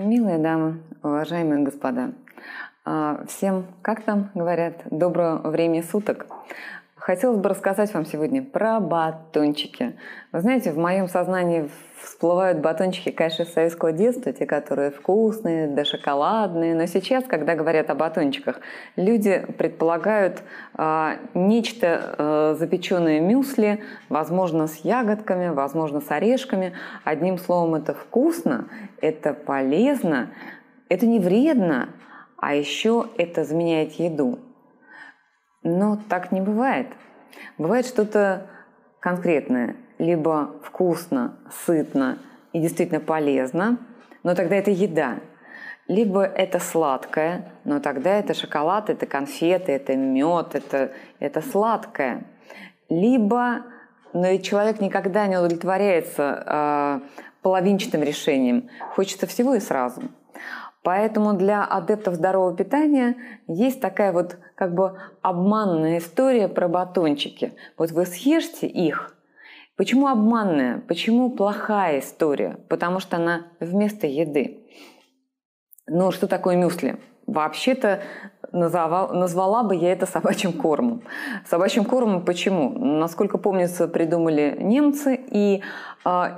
Милые дамы, уважаемые господа, а, всем, как там говорят, доброго времени суток. Хотелось бы рассказать вам сегодня про батончики. Вы знаете, в моем сознании всплывают батончики, конечно, советского детства, те, которые вкусные, да шоколадные. Но сейчас, когда говорят о батончиках, люди предполагают э, нечто э, запеченное мюсли, возможно, с ягодками, возможно, с орешками. Одним словом, это вкусно, это полезно, это не вредно, а еще это заменяет еду. Но так не бывает. Бывает что-то конкретное, либо вкусно, сытно и действительно полезно, но тогда это еда. Либо это сладкое, но тогда это шоколад, это конфеты, это мед, это, это сладкое. Либо, но ведь человек никогда не удовлетворяется э, половинчатым решением, хочется всего и сразу – Поэтому для адептов здорового питания есть такая вот как бы обманная история про батончики. Вот вы съешьте их. Почему обманная? Почему плохая история? Потому что она вместо еды. Ну, что такое мюсли? Вообще-то назвала, бы я это собачьим кормом. Собачьим кормом почему? Насколько помнится, придумали немцы. И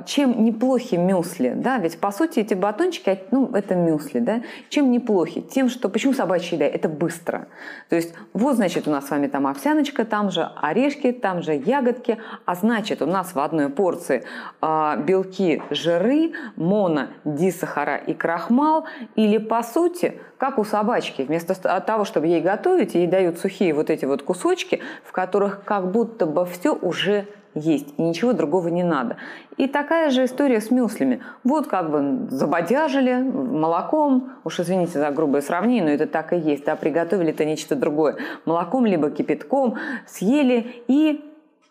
чем неплохи мюсли, да, ведь по сути эти батончики, ну, это мюсли, да, чем неплохи? Тем, что, почему собачья еда? Это быстро. То есть, вот, значит, у нас с вами там овсяночка, там же орешки, там же ягодки, а значит, у нас в одной порции э, белки, жиры, моно, дисахара и крахмал, или, по сути, как у собачки, вместо того, чтобы ей готовить, ей дают сухие вот эти вот кусочки, в которых как будто бы все уже есть, и ничего другого не надо. И такая же история с мюслями. Вот как бы забодяжили молоком, уж извините за грубое сравнение, но это так и есть, да, приготовили это нечто другое, молоком либо кипятком, съели, и,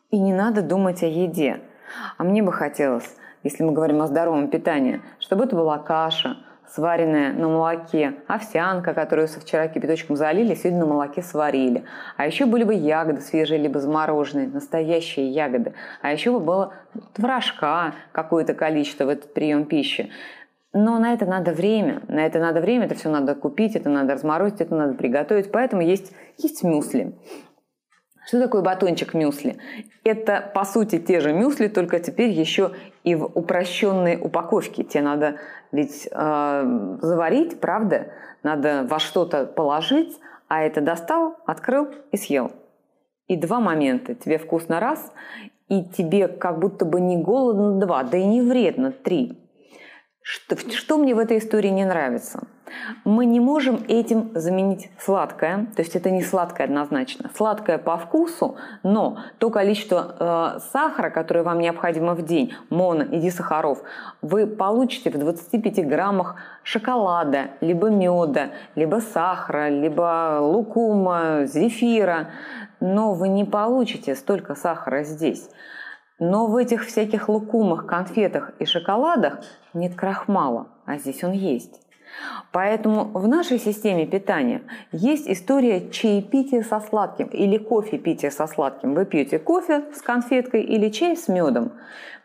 и не надо думать о еде. А мне бы хотелось, если мы говорим о здоровом питании, чтобы это была каша, сваренная на молоке, овсянка, которую со вчера кипяточком залили, сегодня на молоке сварили. А еще были бы ягоды свежие, либо замороженные, настоящие ягоды. А еще бы было творожка какое-то количество в этот прием пищи. Но на это надо время, на это надо время, это все надо купить, это надо разморозить, это надо приготовить, поэтому есть, есть мюсли. Что такое батончик мюсли? Это, по сути, те же мюсли, только теперь еще и в упрощенной упаковке. Тебе надо ведь э, заварить, правда? Надо во что-то положить, а это достал, открыл и съел. И два момента. Тебе вкусно раз, и тебе как будто бы не голодно два, да и не вредно три. Что, что мне в этой истории не нравится? Мы не можем этим заменить сладкое, то есть это не сладкое однозначно. Сладкое по вкусу, но то количество э, сахара, которое вам необходимо в день, моно и дисахаров, вы получите в 25 граммах шоколада, либо меда, либо сахара, либо лукума, зефира, но вы не получите столько сахара здесь. Но в этих всяких лукумах, конфетах и шоколадах нет крахмала, а здесь он есть. Поэтому в нашей системе питания есть история чаепития со сладким или кофе пития со сладким. Вы пьете кофе с конфеткой или чай с медом,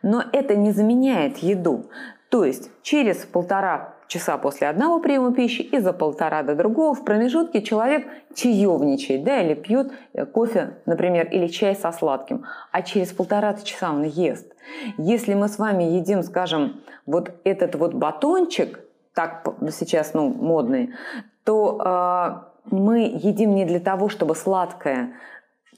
но это не заменяет еду. То есть через полтора часа после одного приема пищи и за полтора до другого в промежутке человек чаевничает, да, или пьет э, кофе, например, или чай со сладким, а через полтора часа он ест. Если мы с вами едим, скажем, вот этот вот батончик, так сейчас ну, модный, то э, мы едим не для того, чтобы сладкое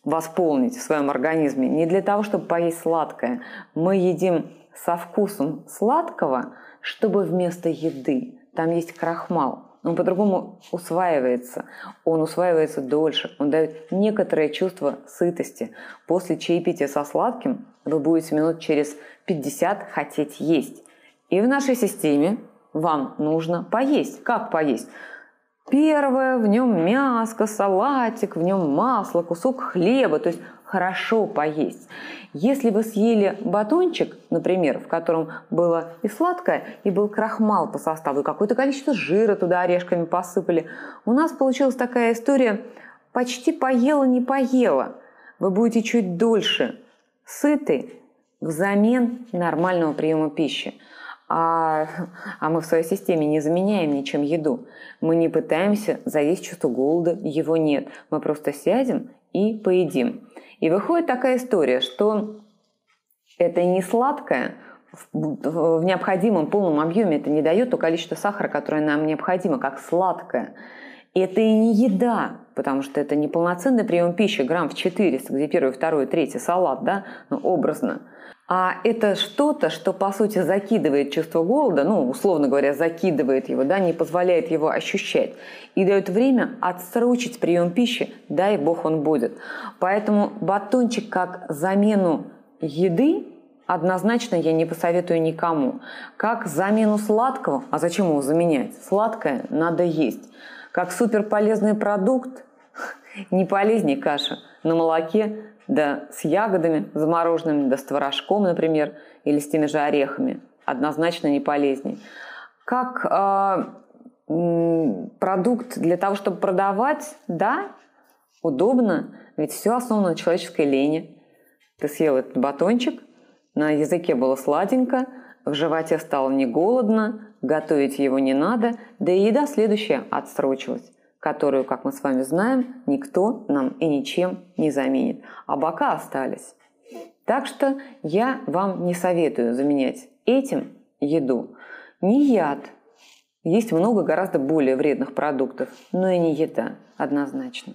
восполнить в своем организме, не для того, чтобы поесть сладкое. Мы едим со вкусом сладкого, чтобы вместо еды там есть крахмал. Он по-другому усваивается. Он усваивается дольше. Он дает некоторое чувство сытости. После чаепития со сладким вы будете минут через 50 хотеть есть. И в нашей системе вам нужно поесть. Как поесть? Первое, в нем мяско, салатик, в нем масло, кусок хлеба, то есть хорошо поесть. Если вы съели батончик, например, в котором было и сладкое, и был крахмал по составу, и какое-то количество жира туда орешками посыпали, у нас получилась такая история почти поела, не поела. Вы будете чуть дольше сыты взамен нормального приема пищи. а, а мы в своей системе не заменяем ничем еду. Мы не пытаемся заесть чувство голода, его нет. Мы просто сядем и поедим. И выходит такая история, что это не сладкое, в необходимом полном объеме это не дает то количество сахара, которое нам необходимо, как сладкое. Это и не еда, потому что это не полноценный прием пищи, грамм в 400, где первый, второй, третий салат, да, ну, образно. А это что-то, что, по сути, закидывает чувство голода, ну, условно говоря, закидывает его, да, не позволяет его ощущать. И дает время отсрочить прием пищи, дай бог он будет. Поэтому батончик как замену еды однозначно я не посоветую никому. Как замену сладкого, а зачем его заменять? Сладкое надо есть. Как суперполезный продукт, не полезнее каша на молоке, да с ягодами замороженными, да с творожком, например, или с теми же орехами. Однозначно не полезнее. Как э, продукт для того, чтобы продавать, да, удобно, ведь все основано на человеческой лени. Ты съел этот батончик, на языке было сладенько, в животе стало не голодно, готовить его не надо, да и еда следующая отсрочилась, которую, как мы с вами знаем, никто нам и ничем не заменит. А бока остались. Так что я вам не советую заменять этим еду. Не яд. Есть много гораздо более вредных продуктов, но и не еда, однозначно.